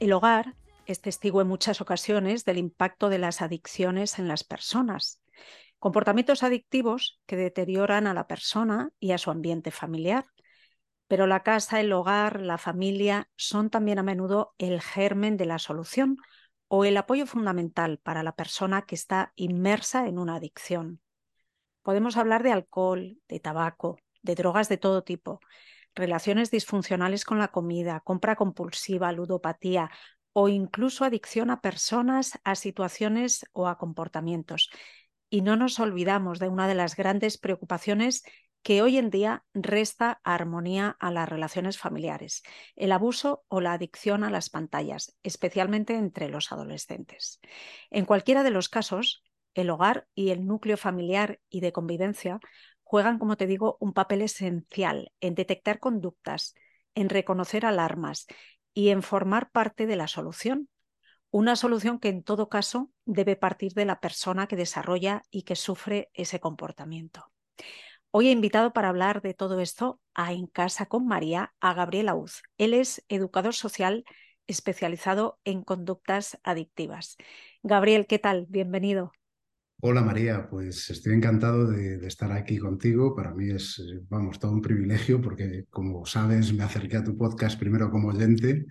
El hogar es testigo en muchas ocasiones del impacto de las adicciones en las personas. Comportamientos adictivos que deterioran a la persona y a su ambiente familiar. Pero la casa, el hogar, la familia son también a menudo el germen de la solución o el apoyo fundamental para la persona que está inmersa en una adicción. Podemos hablar de alcohol, de tabaco, de drogas de todo tipo, relaciones disfuncionales con la comida, compra compulsiva, ludopatía o incluso adicción a personas, a situaciones o a comportamientos. Y no nos olvidamos de una de las grandes preocupaciones que hoy en día resta armonía a las relaciones familiares, el abuso o la adicción a las pantallas, especialmente entre los adolescentes. En cualquiera de los casos, el hogar y el núcleo familiar y de convivencia juegan, como te digo, un papel esencial en detectar conductas, en reconocer alarmas y en formar parte de la solución. Una solución que en todo caso debe partir de la persona que desarrolla y que sufre ese comportamiento. Hoy he invitado para hablar de todo esto a En Casa con María a Gabriel Auz. Él es educador social especializado en conductas adictivas. Gabriel, ¿qué tal? Bienvenido. Hola María, pues estoy encantado de, estar aquí contigo. Para mí es, eh, vamos, todo un privilegio porque, como sabes, me acerqué a tu podcast primero como oyente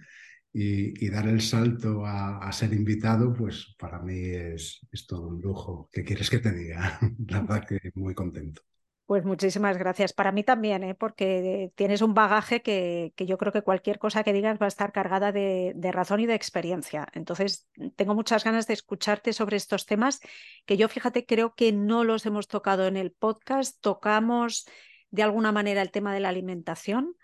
y, dar el salto a, ser invitado, pues para mí es, es todo un lujo. ¿Qué quieres que te diga? La verdad que muy contento. Pues muchísimas gracias. Para mí también, ¿eh? porque tienes un bagaje que, yo creo que cualquier cosa que digas va a estar cargada de, razón y de experiencia. Entonces, tengo muchas ganas de escucharte sobre estos temas que yo, fíjate, creo que no los hemos tocado en el podcast. Tocamos de alguna manera el tema de la alimentación,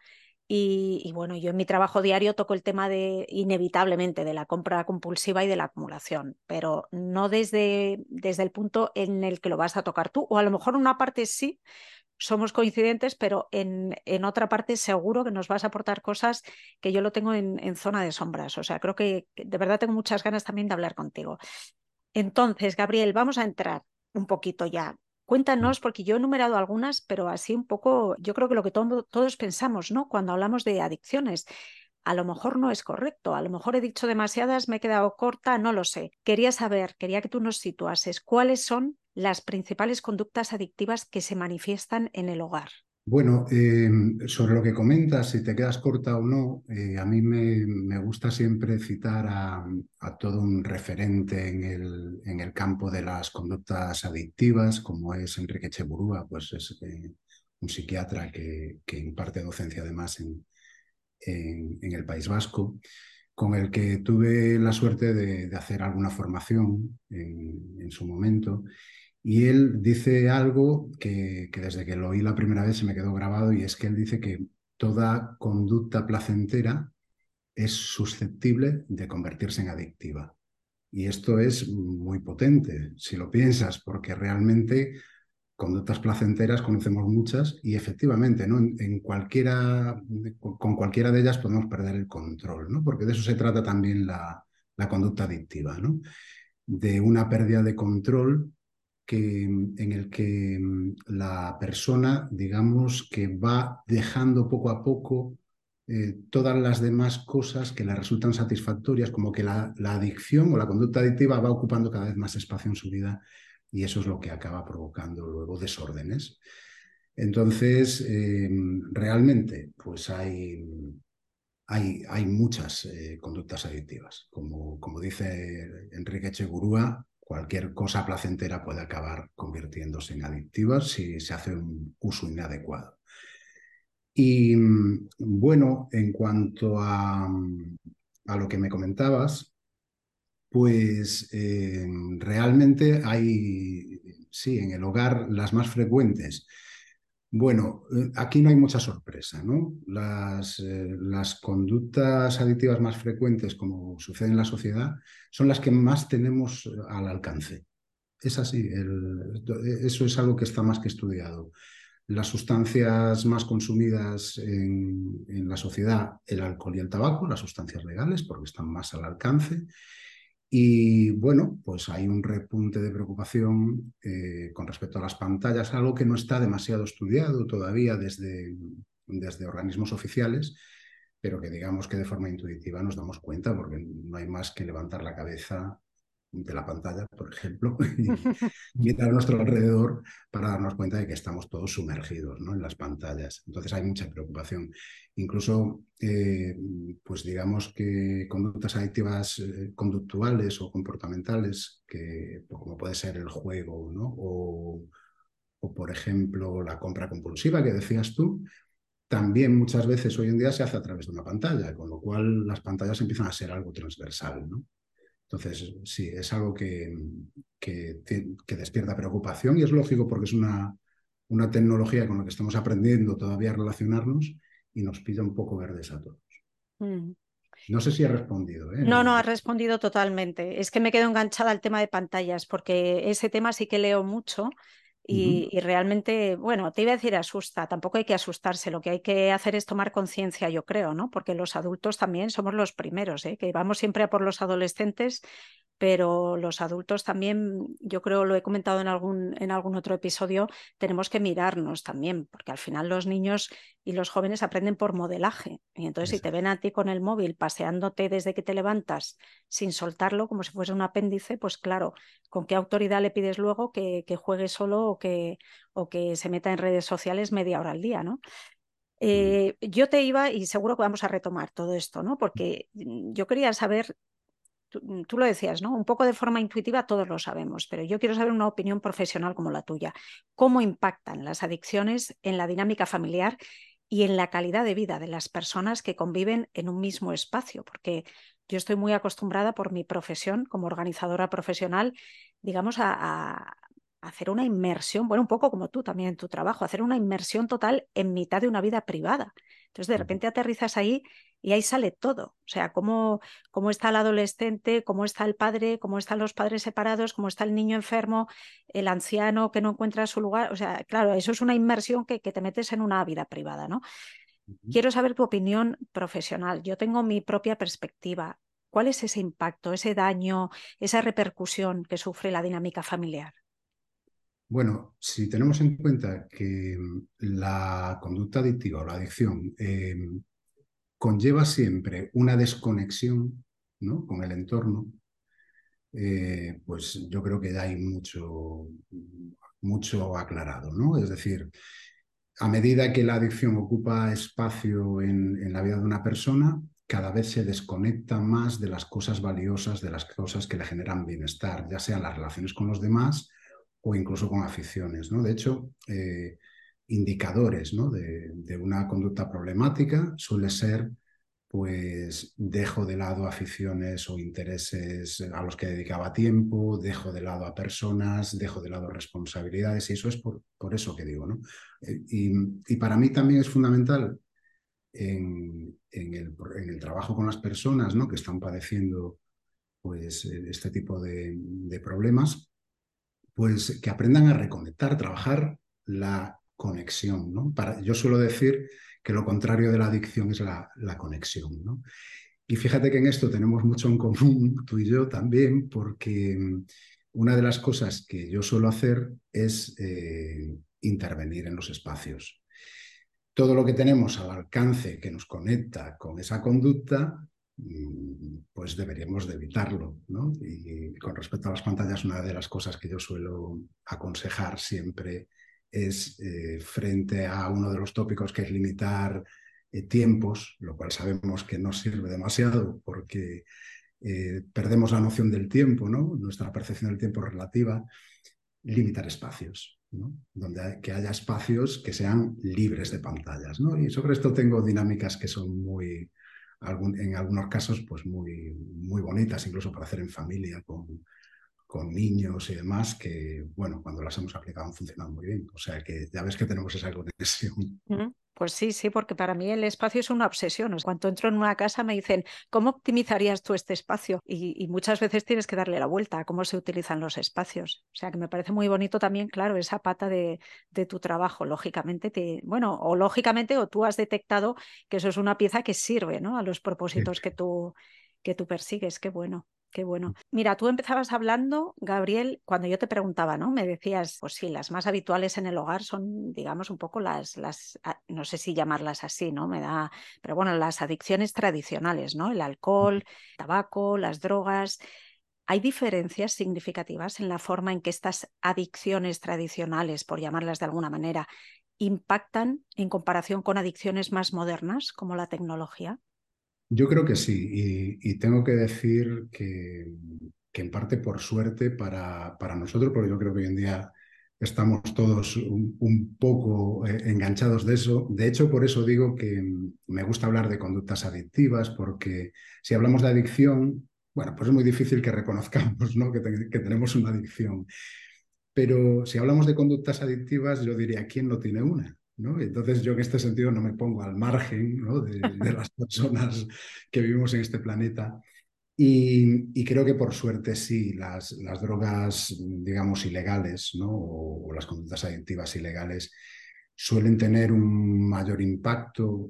y, bueno, yo en mi trabajo diario toco el tema de, inevitablemente, de la compra compulsiva y de la acumulación, pero no desde, desde el punto en el que lo vas a tocar tú, o a lo mejor una parte sí, somos coincidentes, pero en, en otra parte seguro que nos vas a aportar cosas que yo lo tengo en, en zona de sombras. O sea, creo que de verdad tengo muchas ganas también de hablar contigo. Entonces, Gabriel, vamos a entrar un poquito ya Cuéntanos, porque yo he enumerado algunas, pero así un poco, yo creo que lo que todos pensamos, ¿no? Cuando hablamos de adicciones, a lo mejor no es correcto, a lo mejor he dicho demasiadas, me he quedado corta, no lo sé. Quería saber, quería que tú nos situases cuáles son las principales conductas adictivas que se manifiestan en el hogar. Bueno, em, sobre lo que comentas, si te quedas corta o no, eh, a mí me, gusta siempre citar a, todo un referente en el, en el, campo de las conductas adictivas, como es Enrique Cheburúa, pues es eh, un psiquiatra que, imparte docencia además en, en, el País Vasco, con el que tuve la suerte de, hacer alguna formación en su momento y él dice algo que, desde que lo oí la primera vez se me quedó grabado y es que él dice que toda conducta placentera es susceptible de convertirse en adictiva. Y esto es muy potente, si lo piensas, porque realmente conductas placenteras conocemos muchas y efectivamente, ¿no? En, cualquiera, con cualquiera de ellas podemos perder el control, ¿no? Porque de eso se trata también la, la conducta adictiva, ¿no? De una pérdida de control que, en el que mm, la persona, digamos, que va dejando poco a poco eh, todas las demás cosas que le resultan satisfactorias, como que la, adicción o la conducta adictiva va ocupando cada vez más espacio en su vida y eso es lo que acaba provocando luego desórdenes. Entonces, em, realmente, pues hay, hay, hay muchas eh, conductas adictivas. Como, como dice Enrique Chegurúa, cualquier cosa placentera puede acabar convirtiéndose en adictiva si se hace un uso inadecuado. Y mm, bueno, en cuanto a, mm, a lo que me comentabas, pues eh, realmente hay, sí, en el hogar las más frecuentes. Bueno, eh, aquí no hay mucha sorpresa, ¿no? Las, eh, las, conductas adictivas más frecuentes, como sucede en la sociedad, son las que más tenemos al alcance. Es así, eso es algo que está más que estudiado. Las sustancias más consumidas en, en la sociedad, el alcohol y el tabaco, las sustancias legales, porque están más al alcance, y bueno, pues hay un repunte de preocupación eh, con respecto a las pantallas, algo que no está demasiado estudiado todavía desde, desde organismos oficiales, pero que digamos que de forma intuitiva nos damos cuenta porque no hay más que levantar la cabeza de la pantalla, por ejemplo, y mirar a nuestro alrededor para darnos cuenta de que estamos todos sumergidos ¿no? en las pantallas. Entonces hay mucha preocupación. Incluso, eh, pues digamos que conductas adictivas eh, conductuales o comportamentales, que, pues, como puede ser el juego, ¿no? o, o, por ejemplo, la compra compulsiva que decías tú, también muchas veces hoy en día se hace a través de una pantalla, con lo cual las pantallas empiezan a ser algo transversal. ¿no? Entonces, sí, es algo que, que, despierta preocupación y es lógico porque es una, una tecnología con la que estamos aprendiendo todavía a relacionarnos y nos pide un poco verdes a todos. Mm. No sé si he respondido. ¿eh? No, no, ha respondido totalmente. Es que me quedo enganchada al tema de pantallas, porque ese tema sí que leo mucho y, realmente, bueno, te iba a decir asusta, tampoco hay que asustarse, lo que hay que hacer es tomar conciencia, yo creo, ¿no? Porque los adultos también somos los primeros, ¿eh? que vamos siempre a por los adolescentes pero los adultos también, yo creo, lo he comentado en algún, en algún otro episodio, tenemos que mirarnos también, porque al final los niños y los jóvenes aprenden por modelaje. Y entonces, si te ven a ti con el móvil paseándote desde que te levantas sin soltarlo, como si fuese un apéndice, pues claro, ¿con qué autoridad le pides luego que, que juegue solo o que, o que se meta en redes sociales media hora al día, ¿no? Mm. Eh, yo te iba, y seguro que vamos a retomar todo esto, ¿no? Porque mm, yo quería saber Mm, tú, lo decías, ¿no? Un poco de forma intuitiva todos lo sabemos, pero yo quiero saber una opinión profesional como la tuya. ¿Cómo impactan las adicciones en la dinámica familiar y en la calidad de vida de las personas que conviven en un mismo espacio? Porque yo estoy muy acostumbrada por mi profesión como organizadora profesional, digamos, a, hacer una inmersión, bueno, un poco como tú también en tu trabajo, hacer una inmersión total en mitad de una vida privada. Entonces, de repente aterrizas ahí y ahí sale todo. O sea, cómo, cómo está el adolescente, cómo está el padre, cómo están los padres separados, cómo está el niño enfermo, el anciano que no encuentra su lugar. O sea, claro, eso es una inmersión que, que te metes en una vida privada, ¿no? Quiero saber tu opinión profesional. Yo tengo mi propia perspectiva. ¿Cuál es ese impacto, ese daño, esa repercusión que sufre la dinámica familiar? Bueno, si tenemos en cuenta que la conducta adictiva o la adicción eh, conlleva siempre una desconexión ¿no? con el entorno, eh, pues yo creo que ya hay mucho, mucho aclarado. ¿no? Es decir, a medida que la adicción ocupa espacio en, la vida de una persona, cada vez se desconecta más de las cosas valiosas, de las cosas que le generan bienestar, ya sean las relaciones con los demás o incluso con aficiones. ¿no? De hecho, eh, indicadores ¿no? de, una conducta problemática suele ser pues dejo de lado aficiones o intereses a los que dedicaba tiempo, dejo de lado a personas, dejo de lado responsabilidades, y eso es por, eso que digo. ¿no? Eh, y, para mí también es fundamental en, el, trabajo con las personas ¿no? que están padeciendo pues, este tipo de problemas, pues que aprendan a reconectar, trabajar la conexión. ¿no? Para, yo suelo decir que lo contrario de la adicción es la, conexión. ¿no? Y fíjate que en esto tenemos mucho en común, tú y yo también, porque mm, una de las cosas que yo suelo hacer es eh, intervenir en los espacios. Todo lo que tenemos al alcance que nos conecta con esa conducta, pues deberíamos de evitarlo. ¿no? Y con respecto a las pantallas, una de las cosas que yo suelo aconsejar siempre es eh, frente a uno de los tópicos que es limitar eh, tiempos, lo cual sabemos que no sirve demasiado porque eh, perdemos la noción del tiempo, ¿no? nuestra percepción del tiempo relativa, limitar espacios, ¿no? donde que haya espacios que sean libres de pantallas. ¿no? Y sobre esto tengo dinámicas que son muy, en algunos casos, pues muy, muy bonitas, incluso para hacer en familia con, con niños y demás que, bueno, cuando las hemos aplicado han funcionado muy bien. O sea que ya ves que tenemos esa conexión. Pues sí, sí, porque para mí el espacio es una obsesión. Cuando entro en una casa me dicen, ¿cómo optimizarías tú este espacio? Y, muchas veces tienes que darle la vuelta a cómo se utilizan los espacios. O sea que me parece muy bonito también, claro, esa pata de, de tu trabajo. Lógicamente, te, bueno, o lógicamente, o tú has detectado que eso es una pieza que sirve ¿no? a los propósitos que, tú, que tú persigues. Qué bueno. Qué bueno. Mira, tú empezabas hablando, Gabriel, cuando yo te preguntaba, ¿no? Me decías, pues sí, las más habituales en el hogar son, digamos, un poco las, las ah, no sé si llamarlas así, ¿no? Me da, pero bueno, las adicciones tradicionales, ¿no? El alcohol, el tabaco, las drogas. ¿Hay diferencias significativas en la forma en que estas adicciones tradicionales, por llamarlas de alguna manera, impactan en comparación con adicciones más modernas como la tecnología? Yo creo que sí, y, tengo que decir que, en parte por suerte para, para, nosotros, porque yo creo que hoy en día estamos todos un, poco eh, enganchados de eso. De hecho, por eso digo que me gusta hablar de conductas adictivas, porque si hablamos de adicción, bueno, pues es muy difícil que reconozcamos ¿no? que, que tenemos una adicción. Pero si hablamos de conductas adictivas, yo diría, ¿quién no tiene una? Entonces yo en este sentido no me pongo al margen de, las personas que vivimos en este planeta. Y, creo que por suerte sí, las, las drogas, digamos, ilegales ¿no? o, las conductas adictivas ilegales suelen tener un mayor impacto,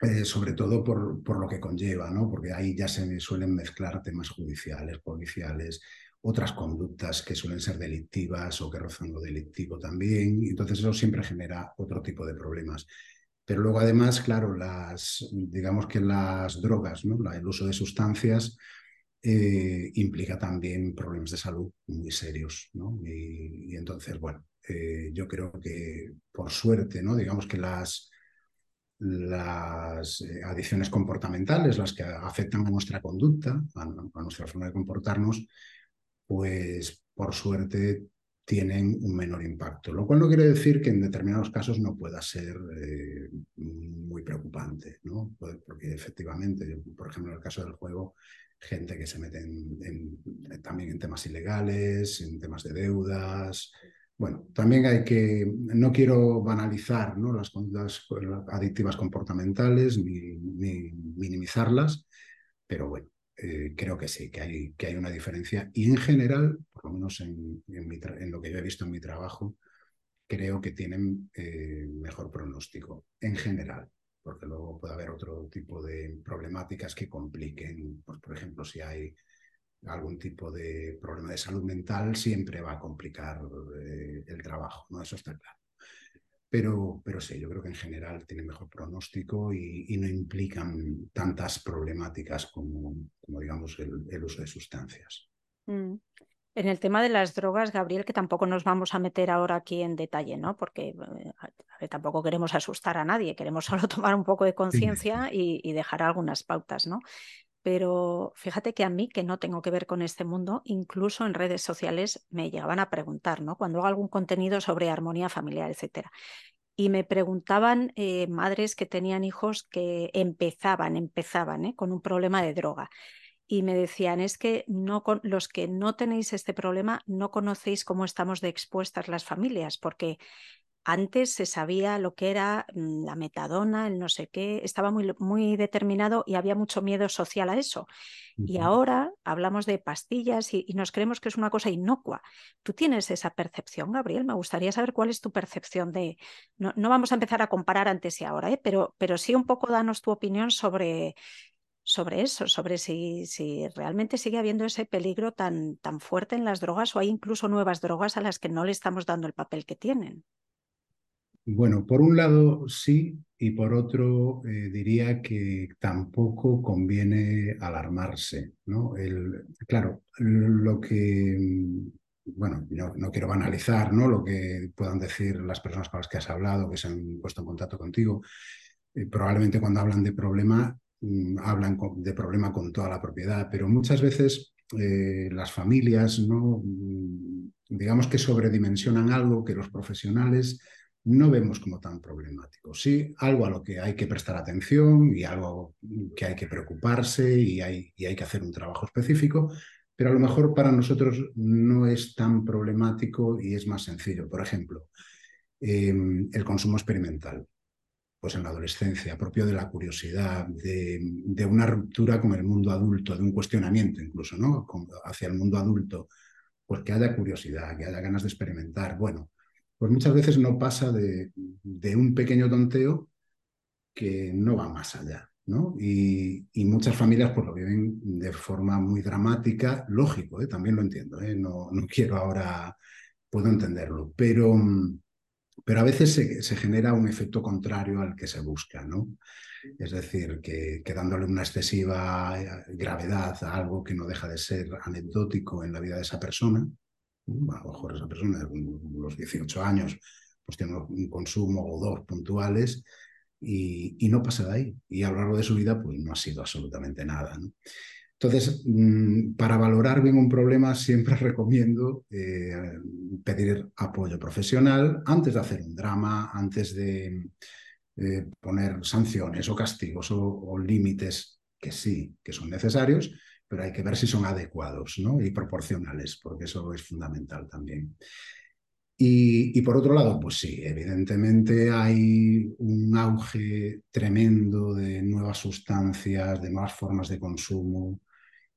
eh, sobre todo por, por, lo que conlleva, ¿no? porque ahí ya se suelen mezclar temas judiciales, policiales, otras conductas que suelen ser delictivas o que rozan lo delictivo también. Entonces eso siempre genera otro tipo de problemas. Pero luego además, claro, las, digamos que las drogas, ¿no? el uso de sustancias eh, implica también problemas de salud muy serios. ¿no? Y, entonces, bueno, eh, yo creo que por suerte, ¿no? digamos que las, las eh, adicciones comportamentales, las que afectan a nuestra conducta, a nuestra forma de comportarnos, pues por suerte tienen un menor impacto, lo cual no quiere decir que en determinados casos no pueda ser eh, muy preocupante, ¿no? porque efectivamente, por ejemplo, en el caso del juego, gente que se mete también en temas ilegales, en temas de deudas. Bueno, también hay que, no quiero banalizar ¿no? las conductas adictivas comportamentales ni minimizarlas, pero bueno, eh, creo que sí, que hay, que hay una diferencia. Y en general, por lo menos en, lo que yo he visto en mi trabajo, creo que tienen eh, mejor pronóstico, en general, porque luego puede haber otro tipo de problemáticas que compliquen, pues, por ejemplo, si hay algún tipo de problema de salud mental, siempre va a complicar eh, el trabajo, ¿no? Eso está claro. Pero, pero sí, yo creo que en general tiene mejor pronóstico y, no implican tantas problemáticas como, como digamos, el, uso de sustancias. Mm. En el tema de las drogas, Gabriel, que tampoco nos vamos a meter ahora aquí en detalle, ¿no? Porque eh, tampoco queremos asustar a nadie, queremos solo tomar un poco de conciencia y, y, dejar algunas pautas, ¿no? Pero fíjate que a mí, que no tengo que ver con este mundo, incluso en redes sociales me llegaban a preguntar, ¿no? Cuando hago algún contenido sobre armonía familiar, etcétera. Y me preguntaban eh, madres que tenían hijos que empezaban, empezaban ¿eh? con un problema de droga. Y me decían, es que no los que no tenéis este problema no conocéis cómo estamos de expuestas las familias, porque antes se sabía lo que era mm, la metadona, el no sé qué, estaba muy, muy determinado y había mucho miedo social a eso. Y ahora hablamos de pastillas y, nos creemos que es una cosa inocua. ¿Tú tienes esa percepción, Gabriel? Me gustaría saber cuál es tu percepción de... No, vamos a empezar a comparar antes y ahora, ¿eh? pero, pero sí un poco danos tu opinión sobre, sobre eso, sobre si, si, realmente sigue habiendo ese peligro tan, tan fuerte en las drogas o hay incluso nuevas drogas a las que no le estamos dando el papel que tienen. Bueno, por un lado sí, y por otro eh, diría que tampoco conviene alarmarse. ¿no? Claro, lo que, mm, bueno, no, quiero banalizar ¿no? lo que puedan decir las personas con las que has hablado, que se han puesto en contacto contigo. Eh, probablemente cuando hablan de problema, mm, hablan de problema con toda la propiedad, pero muchas veces eh, las familias, ¿no? Mm, digamos que sobredimensionan algo que los profesionales no vemos como tan problemático. Sí, algo a lo que hay que prestar atención y algo que hay que preocuparse y hay, hay que hacer un trabajo específico, pero a lo mejor para nosotros no es tan problemático y es más sencillo. Por ejemplo, em, el consumo experimental, pues en la adolescencia, propio de la curiosidad, de, una ruptura con el mundo adulto, de un cuestionamiento incluso, ¿no? hacia el mundo adulto, pues que haya curiosidad, que haya ganas de experimentar. Bueno, pues muchas veces no pasa de, un pequeño tonteo que no va más allá. Y, muchas familias pues, lo viven de forma muy dramática, lógico, ¿eh? también lo entiendo, ¿eh? no, no, quiero ahora, puedo entenderlo, pero, pero a veces se, genera un efecto contrario al que se busca, ¿no? Es decir, que, dándole una excesiva eh, gravedad a algo que no deja de ser anecdótico en la vida de esa persona, a lo mejor esa persona de los 18 años pues tiene un consumo o dos puntuales, y, no pasa de ahí. Y a lo largo de su vida, pues no ha sido absolutamente nada. Entonces, mm, para valorar bien un problema, siempre recomiendo eh, pedir apoyo profesional antes de hacer un drama, antes de eh, poner sanciones o castigos o, límites que sí, que son necesarios, pero hay que ver si son adecuados ¿no? y proporcionales, porque eso es fundamental también. Y, por otro lado, pues sí, evidentemente hay un auge tremendo de nuevas sustancias, de nuevas formas de consumo,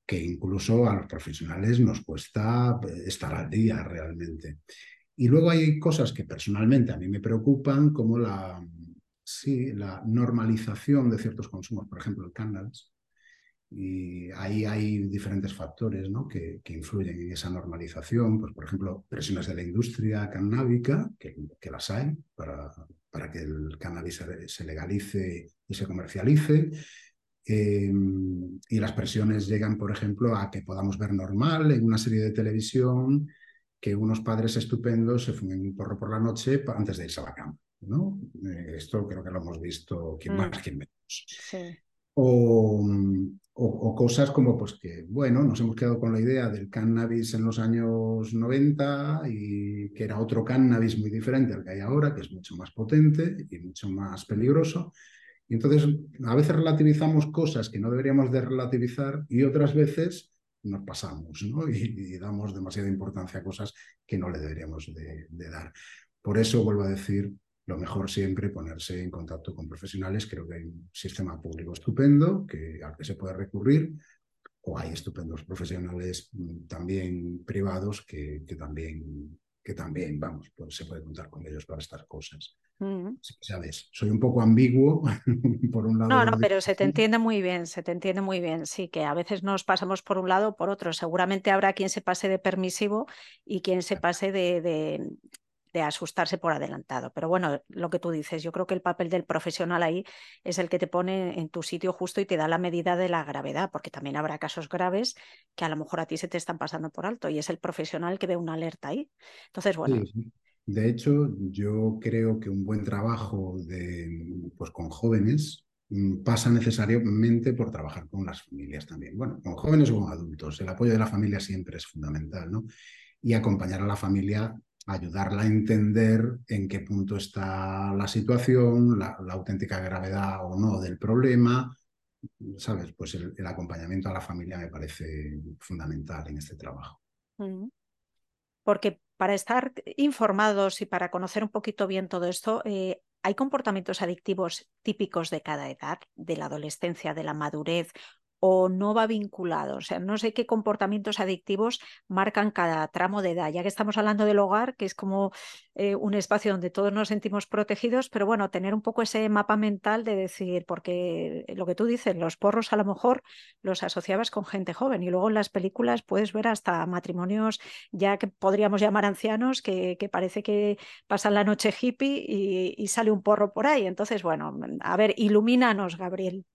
que incluso a los profesionales nos cuesta eh, estar al día realmente. Y luego hay cosas que personalmente a mí me preocupan, como la, sí, la normalización de ciertos consumos, por ejemplo, el cannabis, y ahí hay diferentes factores ¿no? que, influyen en esa normalización, pues, por ejemplo, presiones de la industria cannábica, que, que las hay para, para, que el cannabis se, legalice y se comercialice. Eh, y las presiones llegan, por ejemplo, a que podamos ver normal en una serie de televisión que unos padres estupendos se fumen un porro por la noche antes de irse a la cama. ¿no? Eh, esto creo que lo hemos visto quien mm. más, quien menos. Sí. O, cosas como pues que, bueno, nos hemos quedado con la idea del cannabis en los años 90 y que era otro cannabis muy diferente al que hay ahora, que es mucho más potente y mucho más peligroso. Y entonces a veces relativizamos cosas que no deberíamos de relativizar y otras veces nos pasamos ¿no? y, damos demasiada importancia a cosas que no le deberíamos de, de dar. Por eso vuelvo a decir lo mejor siempre ponerse en contacto con profesionales. Creo que hay un sistema público estupendo que, al que se puede recurrir, o hay estupendos profesionales mm, también privados que, que también, que también, vamos, pues se puede contar con ellos para estas cosas. Mm. Sabes, soy un poco ambiguo por un lado. No, no, pero se te entiende muy bien, se te entiende muy bien. Sí, que a veces nos pasamos por un lado o por otro. Seguramente habrá quien se pase de permisivo y quien se pase de, de asustarse por adelantado. Pero bueno, lo que tú dices, yo creo que el papel del profesional ahí es el que te pone en tu sitio justo y te da la medida de la gravedad, porque también habrá casos graves que a lo mejor a ti se te están pasando por alto y es el profesional que ve una alerta ahí. Entonces, bueno. De hecho, yo creo que un buen trabajo de, pues, con jóvenes mm, pasa necesariamente por trabajar con las familias también. Bueno, con jóvenes o con adultos. El apoyo de la familia siempre es fundamental, ¿no? Y acompañar a la familia ayudarla a entender en qué punto está la situación, la, auténtica gravedad o no del problema. ¿Sabes? Pues el, acompañamiento a la familia me parece fundamental en este trabajo. Porque para estar informados y para conocer un poquito bien todo esto, eh, ¿hay comportamientos adictivos típicos de cada edad, de la adolescencia, de la madurez o no va vinculado. O sea, no sé qué comportamientos adictivos marcan cada tramo de edad. Ya que estamos hablando del hogar, que es como eh, un espacio donde todos nos sentimos protegidos, pero bueno, tener un poco ese mapa mental de decir, porque lo que tú dices, los porros a lo mejor los asociabas con gente joven y luego en las películas puedes ver hasta matrimonios ya que podríamos llamar ancianos, que, parece que pasan la noche hippie y, y sale un porro por ahí. Entonces, bueno, a ver, ilumínanos, Gabriel.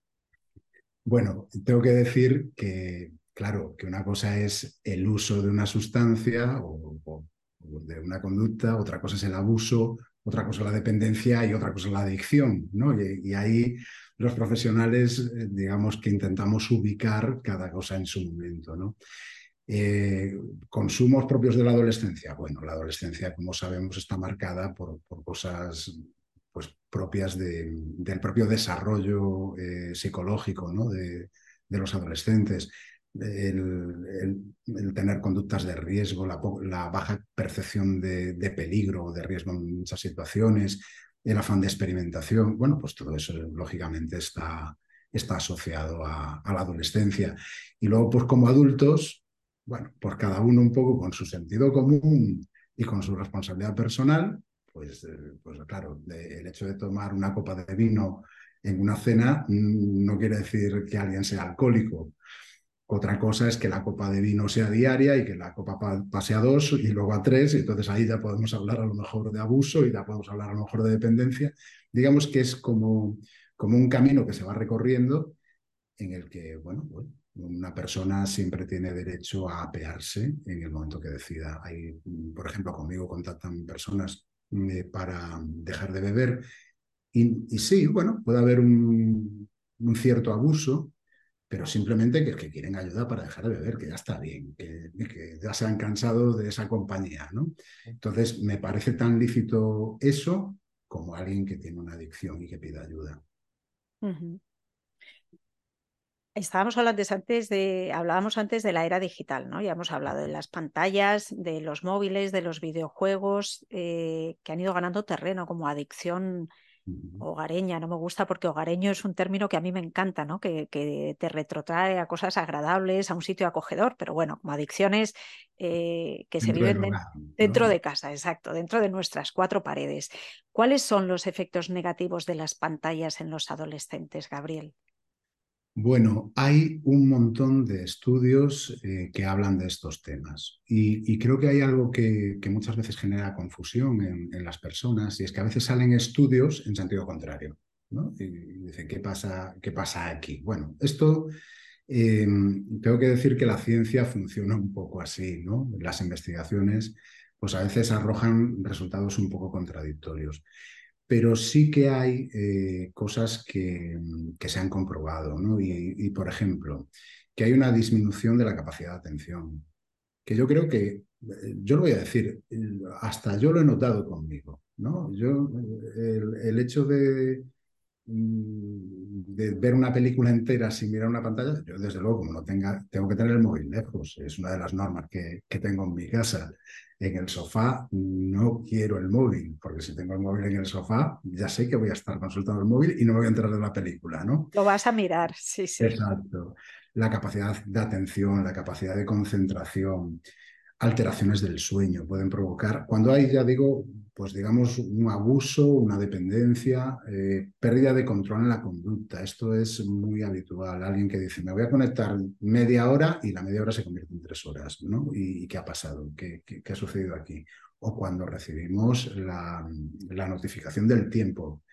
Bueno, tengo que decir que, claro, que una cosa es el uso de una sustancia o, de una conducta, otra cosa es el abuso, otra cosa la dependencia y otra cosa la adicción, ¿no? Y, ahí los profesionales, eh, digamos que intentamos ubicar cada cosa en su momento, ¿no? Eh, consumos propios de la adolescencia. Bueno, la adolescencia, como sabemos, está marcada por cosas propias del propio desarrollo eh, psicológico ¿no? de, los adolescentes. el, tener conductas de riesgo, la, baja percepción de, peligro o de riesgo en muchas situaciones, el afán de experimentación, bueno, pues todo eso lógicamente está, asociado a, la adolescencia. Y luego, pues como adultos, bueno, pues cada uno un poco con su sentido común y con su responsabilidad personal, pues, eh, pues claro, el hecho de tomar una copa de vino en una cena mm, no quiere decir que alguien sea alcohólico. Otra cosa es que la copa de vino sea diaria y que la copa pase a dos y luego a tres, y entonces ahí ya podemos hablar a lo mejor de abuso y ya podemos hablar a lo mejor de dependencia. Digamos que es como, como un camino que se va recorriendo en el que, bueno, una persona siempre tiene derecho a apearse en el momento que decida. Hay, por ejemplo, conmigo contactan personas eh, para dejar de beber y, y, sí, bueno, puede haber un, un cierto abuso, pero simplemente que, que, quieren ayuda para dejar de beber, que ya está bien, que, que, ya se han cansado de esa compañía, ¿no? Entonces, me parece tan lícito eso como alguien que tiene una adicción y que pide ayuda. Estábamos hablando antes de, hablábamos antes de la era digital, ¿no? Ya hemos hablado de las pantallas, de los móviles, de los videojuegos eh, que han ido ganando terreno como adicción hogareña, no me gusta porque hogareño es un término que a mí me encanta, ¿no? Que, te retrotrae a cosas agradables, a un sitio acogedor, pero bueno, como adicciones eh, que se viven dentro de casa, exacto, dentro de nuestras cuatro paredes. ¿Cuáles son los efectos negativos de las pantallas en los adolescentes, Gabriel? Bueno, hay un montón de estudios eh, que hablan de estos temas y, creo que hay algo que, muchas veces genera confusión en, las personas y es que a veces salen estudios en sentido contrario. ¿no? Y dicen, ¿qué pasa, ¿qué pasa aquí? Bueno, esto em, tengo que decir que la ciencia funciona un poco así, ¿no? Las investigaciones pues a veces arrojan resultados un poco contradictorios pero sí que hay eh, cosas que, se han comprobado, ¿no? Y, por ejemplo, que hay una disminución de la capacidad de atención, que yo creo que, eh, yo lo voy a decir, hasta yo lo he notado conmigo, ¿no? Yo, el hecho de, Mm, de ver una película entera sin mirar una pantalla, yo desde luego, como no tenga, tengo que tener el móvil lejos, es una de las normas que, que, tengo en mi casa. En el sofá no quiero el móvil, porque si tengo el móvil en el sofá, ya sé que voy a estar consultando el móvil y no me voy a entrar en la película, ¿no? Lo vas a mirar, sí, sí. Exacto. La capacidad de atención, la capacidad de concentración, alteraciones del sueño pueden provocar, cuando hay, ya digo, pues digamos, un abuso, una dependencia, eh, pérdida de control en la conducta. Esto es muy habitual. Alguien que dice, me voy a conectar media hora y la media hora se convierte en tres horas, ¿no? ¿Y, qué ha pasado? ¿Qué, qué, ha sucedido aquí? O cuando recibimos la, la notificación del tiempo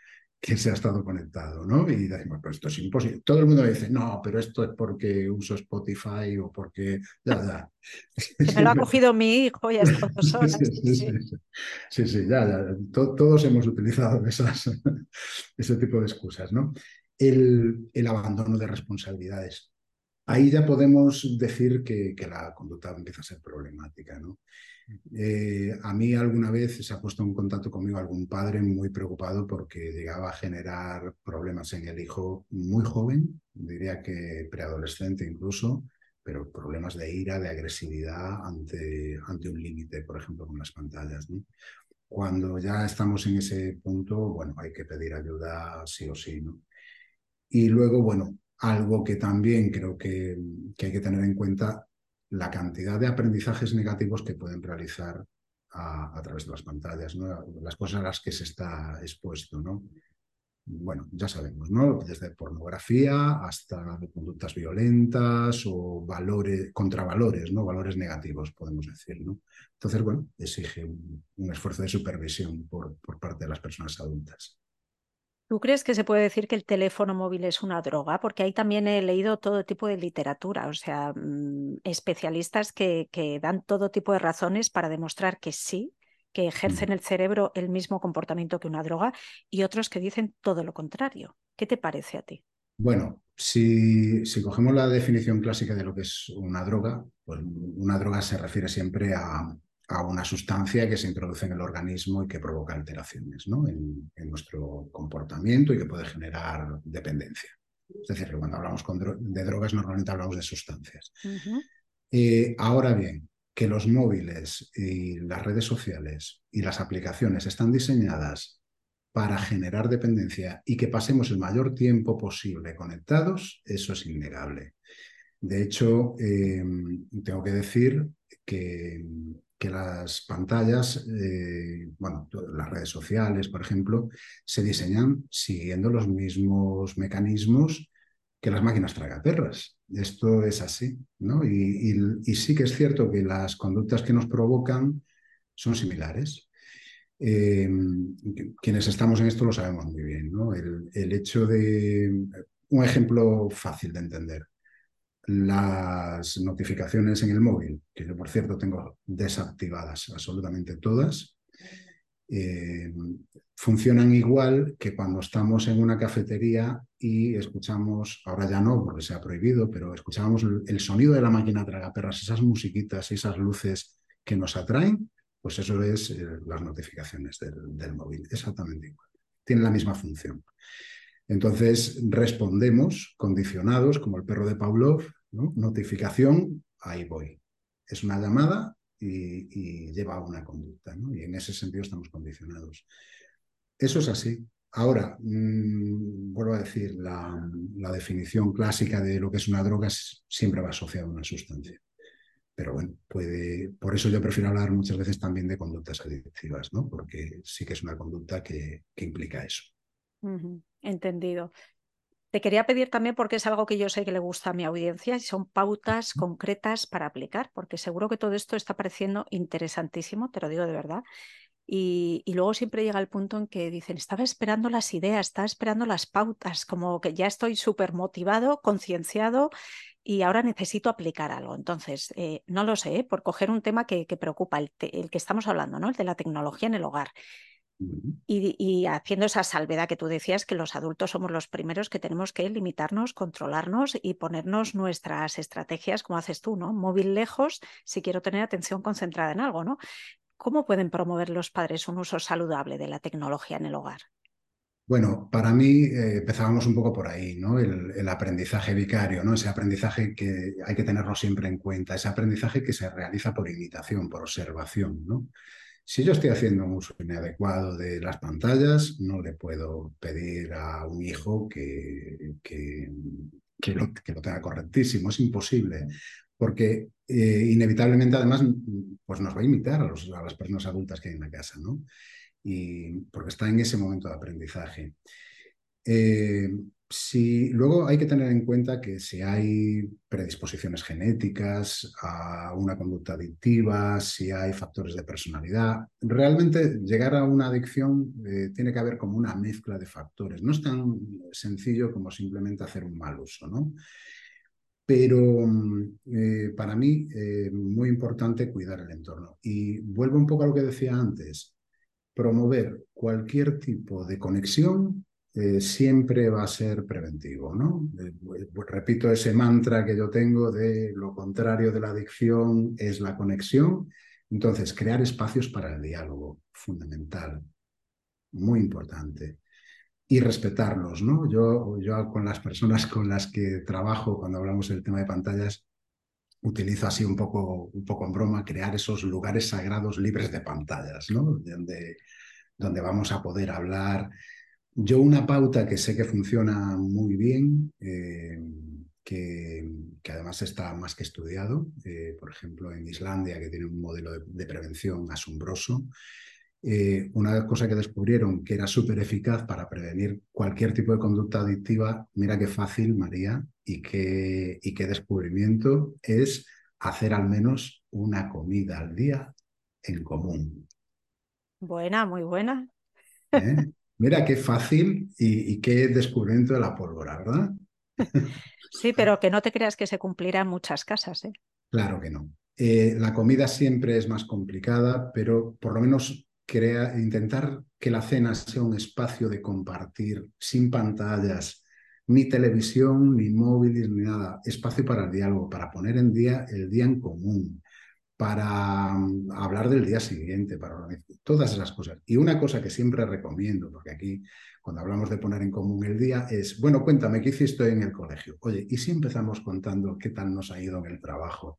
que se ha estado conectado, ¿no? Y decimos, pues esto es imposible. Todo el mundo dice, no, pero esto es porque uso Spotify o porque... Ya, ya. Me lo ha cogido mi hijo y dos horas. Sí, sí, sí, sí ya, ya. todos hemos utilizado esas, ese tipo de excusas, ¿no? El, el, abandono de responsabilidades. Ahí ya podemos decir que, que la conducta empieza a ser problemática, ¿no? Eh, a mí alguna vez se ha puesto en contacto conmigo algún padre muy preocupado porque llegaba a generar problemas en el hijo muy joven, diría que preadolescente incluso, pero problemas de ira, de agresividad ante, ante un límite, por ejemplo, con las pantallas. Cuando ya estamos en ese punto, bueno, hay que pedir ayuda sí o sí. ¿no? Y luego, bueno, algo que también creo que, que hay que tener en cuenta la cantidad de aprendizajes negativos que pueden realizar a, través de las pantallas, ¿no? las cosas a las que se está expuesto. ¿no? Bueno, ya sabemos, ¿no? desde pornografía hasta conductas violentas o valores, contravalores, ¿no? valores negativos, podemos decir. ¿no? Entonces, bueno, exige un, esfuerzo de supervisión por, por parte de las personas adultas. ¿Tú crees que se puede decir que el teléfono móvil es una droga? Porque ahí también he leído todo tipo de literatura, o sea, mm, especialistas que, que dan todo tipo de razones para demostrar que sí, que ejercen el cerebro el mismo comportamiento que una droga, y otros que dicen todo lo contrario. ¿Qué te parece a ti? Bueno, si, si, cogemos la definición clásica de lo que es una droga, pues una droga se refiere siempre a, a una sustancia que se introduce en el organismo y que provoca alteraciones ¿no? en, nuestro comportamiento y que puede generar dependencia. Es decir, que cuando hablamos de drogas normalmente hablamos de sustancias. Eh, ahora bien, que los móviles y las redes sociales y las aplicaciones están diseñadas para generar dependencia y que pasemos el mayor tiempo posible conectados, eso es innegable. De hecho, em, tengo que decir que, que las pantallas, eh, bueno, las redes sociales, por ejemplo, se diseñan siguiendo los mismos mecanismos que las máquinas tragaperras. Esto es así, ¿no? Y, sí que es cierto que las conductas que nos provocan son similares. Eh, quienes estamos en esto lo sabemos muy bien, ¿no? El hecho de... Un ejemplo fácil de entender las notificaciones en el móvil, que yo por cierto tengo desactivadas absolutamente todas, eh, funcionan igual que cuando estamos en una cafetería y escuchamos, ahora ya no porque se ha prohibido, pero escuchábamos el, sonido de la máquina tragaperras, esas musiquitas y esas luces que nos atraen, pues eso es eh, las notificaciones del, del móvil, exactamente igual. Tiene la misma función. Entonces respondemos condicionados, como el perro de Pavlov, notificación, ahí voy. Es una llamada y, lleva a una conducta, y en ese sentido estamos condicionados. Eso es así. Ahora, mm, vuelvo a decir, la, definición clásica de lo que es una droga siempre va asociada a una sustancia. Pero bueno, puede, por eso yo prefiero hablar muchas veces también de conductas adictivas, ¿no? Porque sí que es una conducta que, implica eso. Entendido. Te quería pedir también, porque es algo que yo sé que le gusta a mi audiencia, y son pautas concretas para aplicar, porque seguro que todo esto está pareciendo interesantísimo, te lo digo de verdad. Y, luego siempre llega el punto en que dicen, estaba esperando las ideas, estaba esperando las pautas, como que ya estoy súper motivado, concienciado y ahora necesito aplicar algo. Entonces, eh, no lo sé, ¿eh? por coger un tema que, preocupa, el, el, que estamos hablando, ¿no? el de la tecnología en el hogar. Y, haciendo esa salvedad que tú decías, que los adultos somos los primeros que tenemos que limitarnos, controlarnos y ponernos nuestras estrategias, como haces tú, ¿no? Móvil lejos si quiero tener atención concentrada en algo, ¿no? ¿Cómo pueden promover los padres un uso saludable de la tecnología en el hogar? Bueno, para mí eh, empezábamos un poco por ahí, ¿no? El, el, aprendizaje vicario, ¿no? Ese aprendizaje que hay que tenerlo siempre en cuenta, ese aprendizaje que se realiza por imitación, por observación, ¿no? Si yo estoy haciendo un uso inadecuado de las pantallas, no le puedo pedir a un hijo que, que, lo, tenga correctísimo, es imposible, porque eh, inevitablemente además pues nos va a imitar a, a, las personas adultas que hay en la casa, ¿no? Y porque está en ese momento de aprendizaje. Eh, si, luego hay que tener en cuenta que si hay predisposiciones genéticas a una conducta adictiva, si hay factores de personalidad, realmente llegar a una adicción eh, tiene que haber como una mezcla de factores. No es tan sencillo como simplemente hacer un mal uso, ¿no? Pero mm, eh, para mí, eh, muy importante cuidar el entorno. Y vuelvo un poco a lo que decía antes, promover cualquier tipo de conexión eh, siempre va a ser preventivo, ¿no? Eh, repito ese mantra que yo tengo de lo contrario de la adicción es la conexión. Entonces, crear espacios para el diálogo, fundamental, muy importante. Y respetarlos, ¿no? Yo, yo con las personas con las que trabajo, cuando hablamos del tema de pantallas, utilizo así un poco, un poco en broma, crear esos lugares sagrados libres de pantallas, ¿no? Donde, donde vamos a poder hablar yo una pauta que sé que funciona muy bien, eh, que, además está más que estudiado, eh, por ejemplo en Islandia, que tiene un modelo de, prevención asombroso, eh, una cosa que descubrieron que era súper eficaz para prevenir cualquier tipo de conducta adictiva, mira qué fácil, María, y qué, y qué descubrimiento es hacer al menos una comida al día en común. Buena, muy buena. Mira qué fácil y, qué descubrimiento de la pólvora, ¿verdad? Sí, pero que no te creas que se cumplirá en muchas casas. ¿eh? Claro que no. Eh, la comida siempre es más complicada, pero por lo menos crea, intentar que la cena sea un espacio de compartir, sin pantallas, ni televisión, ni móviles, ni nada. Espacio para el diálogo, para poner en día el día en común, para mm, hablar del día siguiente, para todas esas cosas. Y una cosa que siempre recomiendo, porque aquí cuando hablamos de poner en común el día, es, bueno, cuéntame, ¿qué hiciste en el colegio? Oye, ¿y si empezamos contando qué tal nos ha ido en el trabajo?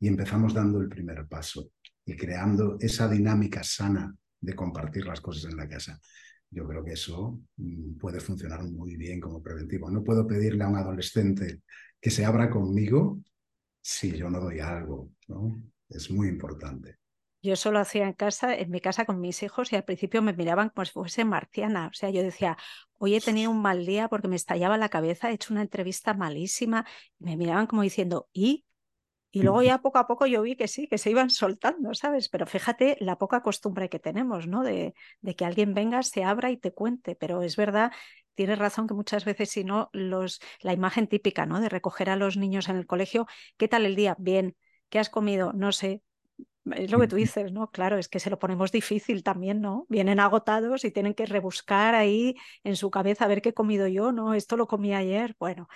Y empezamos dando el primer paso y creando esa dinámica sana de compartir las cosas en la casa. Yo creo que eso mm, puede funcionar muy bien como preventivo. No puedo pedirle a un adolescente que se abra conmigo si yo no doy algo, ¿no? Es muy importante. Yo solo hacía en casa, en mi casa con mis hijos y al principio me miraban como si fuese marciana. O sea, yo decía, hoy he tenido un mal día porque me estallaba la cabeza, he hecho una entrevista malísima. Y me miraban como diciendo, ¿y? Y luego ya poco a poco yo vi que sí, que se iban soltando, ¿sabes? Pero fíjate la poca costumbre que tenemos, ¿no? De, de que alguien venga, se abra y te cuente. Pero es verdad, tienes razón que muchas veces si no, los, la imagen típica, ¿no? De recoger a los niños en el colegio, ¿qué tal el día? Bien, ¿qué has comido? No sé. Es lo que tú dices, ¿no? Claro, es que se lo ponemos difícil también, ¿no? Vienen agotados y tienen que rebuscar ahí en su cabeza a ver qué he comido yo, ¿no? Esto lo comí ayer. Bueno,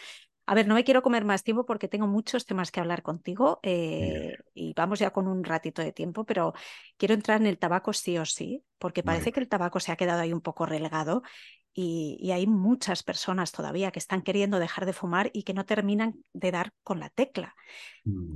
a ver, no me quiero comer más tiempo porque tengo muchos temas que hablar contigo eh, y vamos ya con un ratito de tiempo, pero quiero entrar en el tabaco sí o sí, porque parece que el tabaco se ha quedado ahí un poco relegado y, hay muchas personas todavía que están queriendo dejar de fumar y que no terminan de dar con la tecla.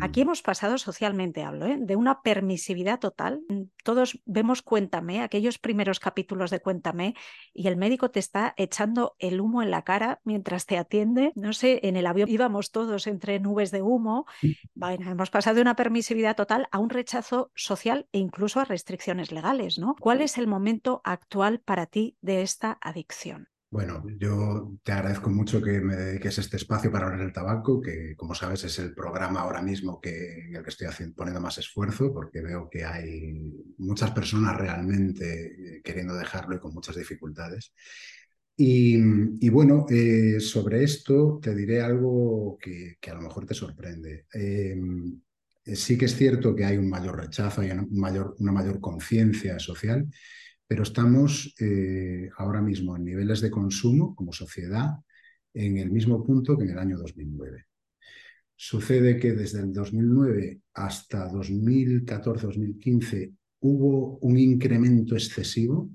Aquí mm. hemos pasado socialmente, hablo, ¿eh? de una permisividad total. Todos vemos Cuéntame, aquellos primeros capítulos de Cuéntame, y el médico te está echando el humo en la cara mientras te atiende. No sé, en el avión íbamos todos entre nubes de humo. Bueno, hemos pasado de una permisividad total a un rechazo social e incluso a restricciones legales, ¿no? ¿Cuál es el momento actual para ti de esta adicción? Bueno, yo te agradezco mucho que me dediques este espacio para hablar del tabaco, que como sabes es el programa ahora mismo que, en el que estoy haciendo, poniendo más esfuerzo, porque veo que hay muchas personas realmente queriendo dejarlo y con muchas dificultades. Y, bueno, eh, sobre esto te diré algo que, a lo mejor te sorprende. Em, sí que es cierto que hay un mayor rechazo, hay una mayor conciencia social pero estamos eh, ahora mismo en niveles de consumo como sociedad en el mismo punto que en el año 2009. Sucede que desde el 2009 hasta 2014-2015 hubo un incremento excesivo,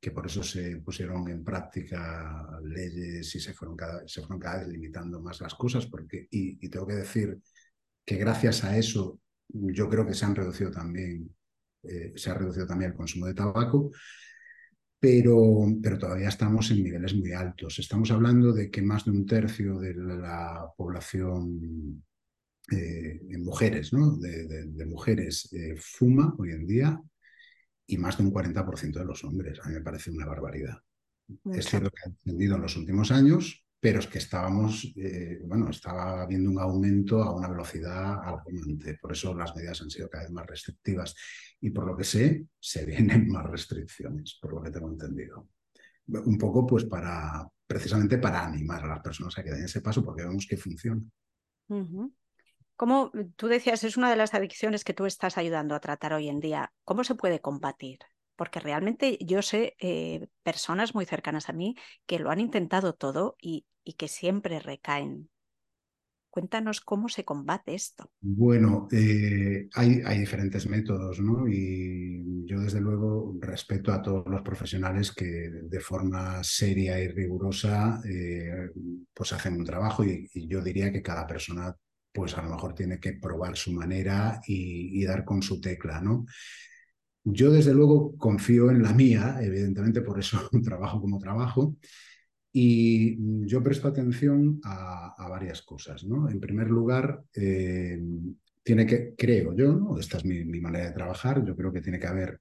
que por eso se pusieron en práctica leyes y se fueron cada, se fueron cada vez limitando más las cosas, porque, y, y tengo que decir que gracias a eso yo creo que se han reducido también eh, se ha reducido también el consumo de tabaco, pero, pero todavía estamos en niveles muy altos. Estamos hablando de que más de un tercio de la población eh, en mujeres, ¿no? de, mujeres eh, fuma hoy en día y más de un 40% de los hombres. A mí me parece una barbaridad. Es cierto que ha descendido en los últimos años, pero es que estábamos, eh, bueno, estaba habiendo un aumento a una velocidad alarmante. Por eso las medidas han sido cada vez más restrictivas. Y por lo que sé, se vienen más restricciones, por lo que tengo entendido. Un poco, pues, para, precisamente para animar a las personas a que den ese paso, porque vemos que funciona. Como tú decías, es una de las adicciones que tú estás ayudando a tratar hoy en día. ¿Cómo se puede combatir? Porque realmente yo sé eh, personas muy cercanas a mí que lo han intentado todo y, que siempre recaen. Cuéntanos cómo se combate esto. Bueno, eh, hay, diferentes métodos, ¿no? Y yo desde luego respeto a todos los profesionales que de forma seria y rigurosa eh, pues hacen un trabajo y, yo diría que cada persona pues a lo mejor tiene que probar su manera y dar con su tecla, ¿no? Yo desde luego confío en la mía, evidentemente por eso trabajo como trabajo, y yo presto atención a, varias cosas. ¿no? En primer lugar, eh, tiene que, creo yo, ¿no? esta es mi, manera de trabajar, yo creo que tiene que haber,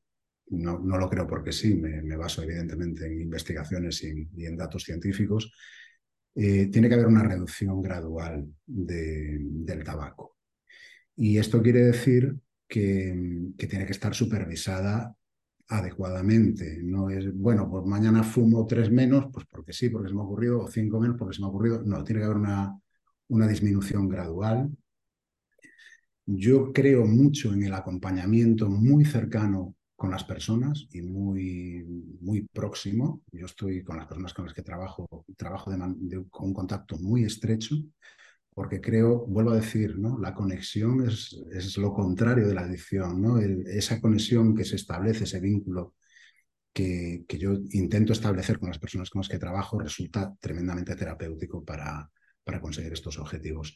no, no lo creo porque sí, me, baso evidentemente en investigaciones y, en datos científicos, eh, tiene que haber una reducción gradual del tabaco. Y esto quiere decir que, que tiene que estar supervisada adecuadamente. No es, bueno, pues mañana fumo tres menos, pues porque sí, porque se me ha ocurrido, o cinco menos porque se me ha ocurrido. No, tiene que haber una, una disminución gradual. Yo creo mucho en el acompañamiento muy cercano con las personas y muy, muy próximo. Yo estoy con las personas con las que trabajo, trabajo con un contacto muy estrecho porque creo, vuelvo a decir, ¿no? la conexión es, es lo contrario de la adicción, ¿no? esa conexión que se establece, ese vínculo que, que, yo intento establecer con las personas con las que trabajo, resulta tremendamente terapéutico para, para conseguir estos objetivos.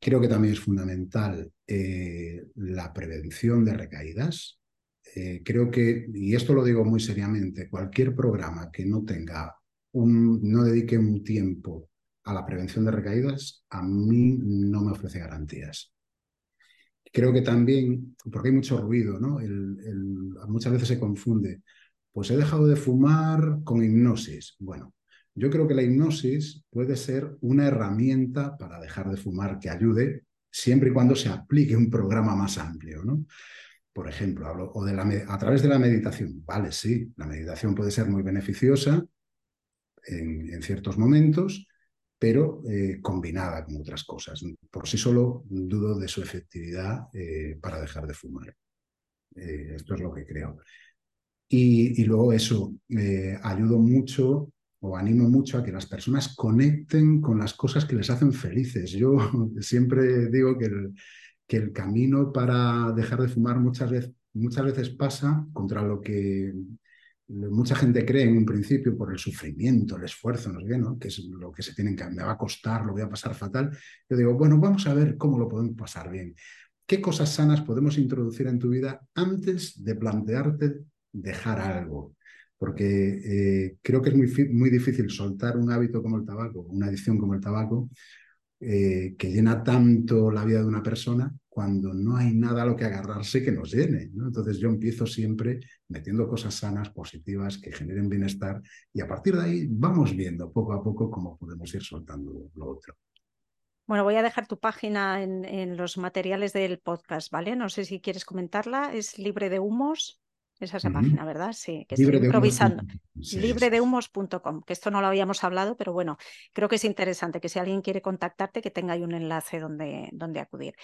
Creo que también es fundamental eh, la prevención de recaídas. Eh, creo que, y esto lo digo muy seriamente, cualquier programa que no tenga un, no dedique un tiempo a la prevención de recaídas, a mí no me ofrece garantías. Creo que también, porque hay mucho ruido, ¿no? muchas veces se confunde. Pues he dejado de fumar con hipnosis. Bueno, yo creo que la hipnosis puede ser una herramienta para dejar de fumar que ayude siempre y cuando se aplique un programa más amplio, ¿no? Por ejemplo, o de la, a través de la meditación. Vale, sí, la meditación puede ser muy beneficiosa en ciertos momentos, pero eh, combinada con otras cosas. Por sí solo dudo de su efectividad eh, para dejar de fumar. Eh, esto es lo que creo. Y, luego eso, ayudo mucho o animo mucho a que las personas conecten con las cosas que les hacen felices. Yo siempre digo que el, que el camino para dejar de fumar muchas muchas veces pasa contra lo que mucha gente cree en un principio por el sufrimiento, el esfuerzo, no sé ¿no? que es lo que se tienen que, me va a costar, lo voy a pasar fatal. Yo digo, bueno, vamos a ver cómo lo podemos pasar bien. ¿Qué cosas sanas podemos introducir en tu vida antes de plantearte dejar algo? Porque eh, creo que es muy, muy difícil soltar un hábito como el tabaco, una adicción como el tabaco, eh, que llena tanto la vida de una persona cuando no hay nada a lo que agarrarse que nos llene. Entonces yo empiezo siempre metiendo cosas sanas, positivas, que generen bienestar y a partir de ahí vamos viendo poco a poco cómo podemos ir soltando lo otro. Bueno, voy a dejar tu página en, los materiales del podcast, ¿vale? No sé si quieres comentarla. Es libre de humos. Esa es la página, ¿verdad? Sí, que estoy improvisando. Libredehumos.com, que esto no lo habíamos hablado, pero bueno, creo que es interesante que si alguien quiere contactarte, que tenga ahí un enlace donde, donde acudir.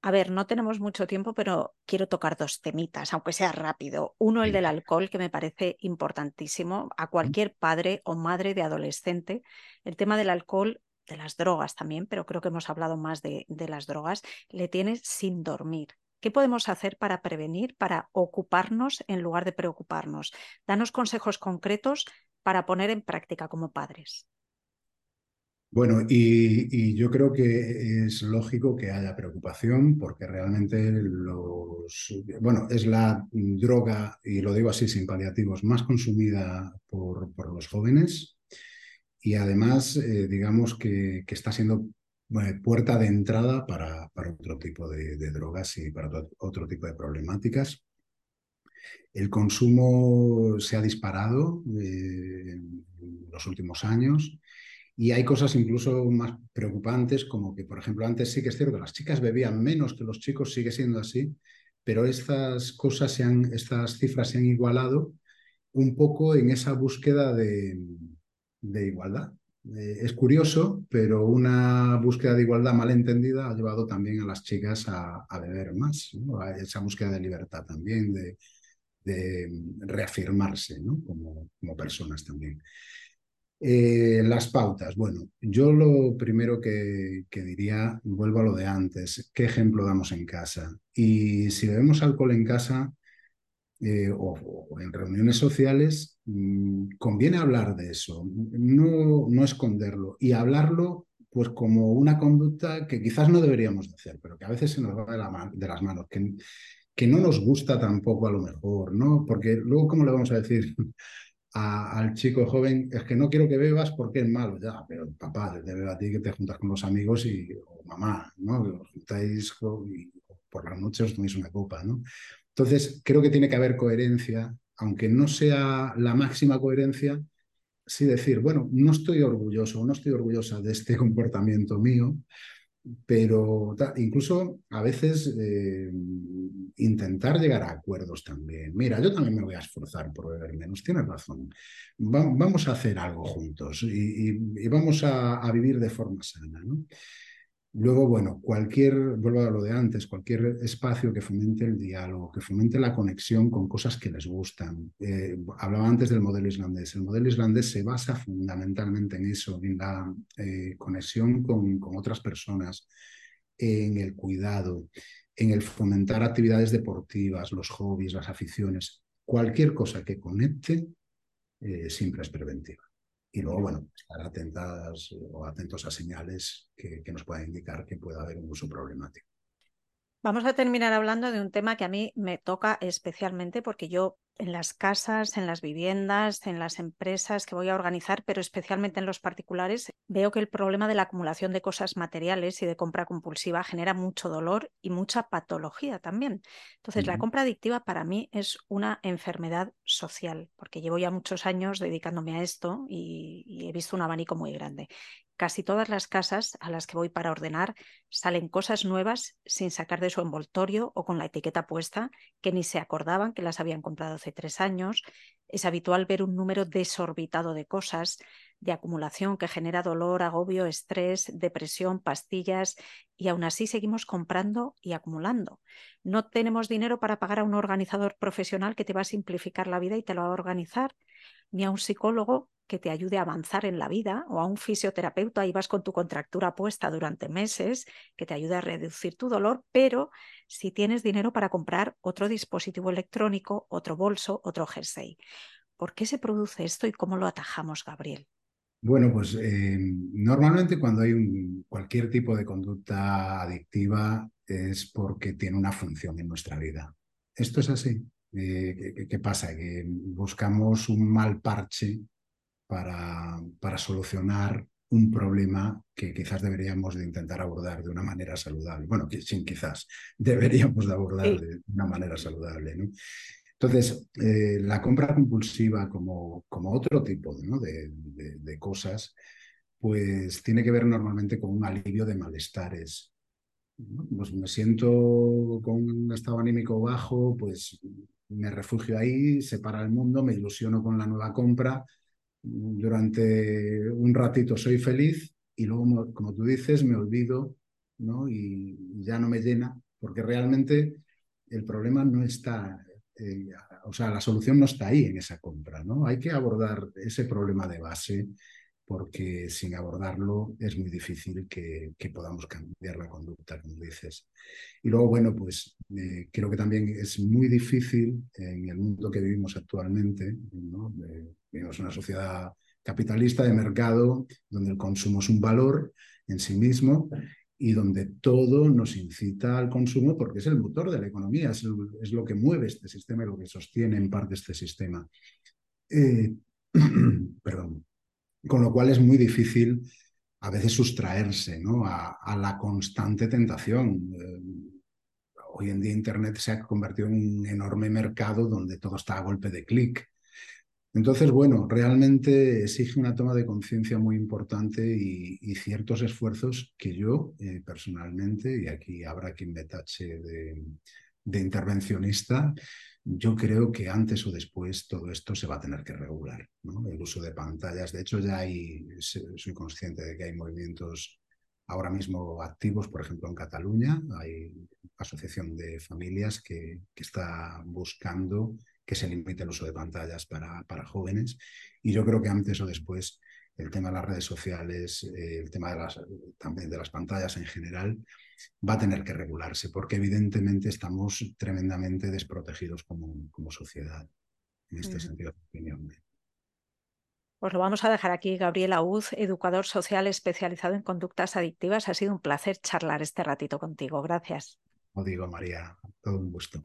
A ver, no tenemos mucho tiempo, pero quiero tocar dos temitas, aunque sea rápido. Uno, el del alcohol, que me parece importantísimo a cualquier padre o madre de adolescente. El tema del alcohol, de las drogas también, pero creo que hemos hablado más de, de las drogas, le tienes sin dormir. ¿Qué podemos hacer para prevenir, para ocuparnos en lugar de preocuparnos? Danos consejos concretos para poner en práctica como padres. Bueno, y, yo creo que es lógico que haya preocupación porque realmente los, bueno, es la droga, y lo digo así sin paliativos, más consumida por, los jóvenes y además, eh, digamos que, está siendo puerta de entrada para, para otro tipo de, drogas y para otro, tipo de problemáticas. El consumo se ha disparado eh, en los últimos años y hay cosas incluso más preocupantes, como que, por ejemplo, antes sí que es cierto las chicas bebían menos que los chicos, sigue siendo así, pero estas cosas, se han, estas cifras se han igualado un poco en esa búsqueda de, de igualdad. Eh, es curioso, pero una búsqueda de igualdad mal entendida ha llevado también a las chicas a, beber más, a esa búsqueda de libertad también, de, reafirmarse como, como, personas también. Eh, las pautas. Bueno, yo lo primero que, diría, vuelvo a lo de antes, ¿qué ejemplo damos en casa? Y si bebemos alcohol en casa, eh, o, en reuniones sociales, mm, conviene hablar de eso, no, no esconderlo y hablarlo pues como una conducta que quizás no deberíamos hacer, pero que a veces se nos va de, de las manos, que, que, no nos gusta tampoco a lo mejor, ¿no? Porque luego, ¿cómo le vamos a decir al chico joven? Es que no quiero que bebas porque es malo, ya, pero papá, te bebo a ti que te juntas con los amigos y, o mamá, ¿no? Que os juntáis y por las noches os toméis una copa, ¿no? Entonces, creo que tiene que haber coherencia, aunque no sea la máxima coherencia, sí decir, bueno, no estoy orgulloso, no estoy orgullosa de este comportamiento mío, pero incluso a veces eh, intentar llegar a acuerdos también. Mira, yo también me voy a esforzar por beber menos, tienes razón. vamos a hacer algo juntos y, vamos a, vivir de forma sana. Luego, bueno, cualquier, vuelvo a lo de antes, cualquier espacio que fomente el diálogo, que fomente la conexión con cosas que les gustan. Eh, hablaba antes del modelo islandés. El modelo islandés se basa fundamentalmente en eso, en la eh, conexión con, otras personas, en el cuidado, en el fomentar actividades deportivas, los hobbies, las aficiones. Cualquier cosa que conecte eh, siempre es preventiva. Y luego, bueno, estar atentas o atentos a señales que, que nos puedan indicar que pueda haber un uso problemático. Vamos a terminar hablando de un tema que a mí me toca especialmente porque yo en las casas, en las viviendas, en las empresas que voy a organizar, pero especialmente en los particulares, veo que el problema de la acumulación de cosas materiales y de compra compulsiva genera mucho dolor y mucha patología también. Entonces, la compra adictiva para mí es una enfermedad social, porque llevo ya muchos años dedicándome a esto y, y he visto un abanico muy grande casi todas las casas a las que voy para ordenar salen cosas nuevas sin sacar de su envoltorio o con la etiqueta puesta, que ni se acordaban que las habían comprado hace tres años. Es habitual ver un número desorbitado de cosas, de acumulación que genera dolor, agobio, estrés, depresión, pastillas, y aún así seguimos comprando y acumulando. No tenemos dinero para pagar a un organizador profesional que te va a simplificar la vida y te lo va a organizar, ni a un psicólogo que te ayude a avanzar en la vida o a un fisioterapeuta y vas con tu contractura puesta durante meses que te ayude a reducir tu dolor, pero si tienes dinero para comprar otro dispositivo electrónico, otro bolso, otro jersey. ¿Por qué se produce esto y cómo lo atajamos, Gabriel? Bueno, pues eh, normalmente cuando hay un, cualquier tipo de conducta adictiva es porque tiene una función en nuestra vida. Esto es así. Eh, ¿qué, pasa? Que buscamos un mal parche para, para solucionar un problema que quizás deberíamos de intentar abordar de una manera saludable. Bueno, sin quizás, deberíamos de abordar de una manera saludable. ¿no? Entonces, eh, la compra compulsiva como, como otro tipo ¿no? de, de, cosas, pues tiene que ver normalmente con un alivio de malestares. Pues me siento con un estado anímico bajo, pues me refugio ahí, se para el mundo, me ilusiono con la nueva compra, durante un ratito soy feliz y luego, como tú dices, me olvido ¿no? y ya no me llena, porque realmente el problema no está, eh, o sea, la solución no está ahí en esa compra, ¿no? Hay que abordar ese problema de base porque sin abordarlo es muy difícil que, podamos cambiar la conducta, como dices. Y luego, bueno, pues eh, creo que también es muy difícil en el mundo que vivimos actualmente, ¿no? vivimos una sociedad capitalista de mercado donde el consumo es un valor en sí mismo y donde todo nos incita al consumo porque es el motor de la economía, es, lo que mueve este sistema y lo que sostiene en parte este sistema. Eh, perdón. Con lo cual es muy difícil a veces sustraerse ¿no? a, la constante tentación. Eh, hoy en día Internet se ha convertido en un enorme mercado donde todo está a golpe de clic. Entonces, bueno, realmente exige una toma de conciencia muy importante y, ciertos esfuerzos que yo eh, personalmente, y aquí habrá quien me tache de intervencionista, yo creo que antes o después todo esto se va a tener que regular. ¿no? El uso de pantallas, de hecho ya hay, soy consciente de que hay movimientos ahora mismo activos, por ejemplo en Cataluña, hay asociación de familias que, que está buscando que se limite el uso de pantallas para, para jóvenes y yo creo que antes o después el tema de las redes sociales, eh, el tema de las, también de las pantallas en general, va a tener que regularse, porque evidentemente estamos tremendamente desprotegidos como, como sociedad, en este sentido de opinión. Pues lo vamos a dejar aquí. Gabriel Auz, educador social especializado en conductas adictivas. Ha sido un placer charlar este ratito contigo. Gracias. Lo digo, María. Todo un gusto.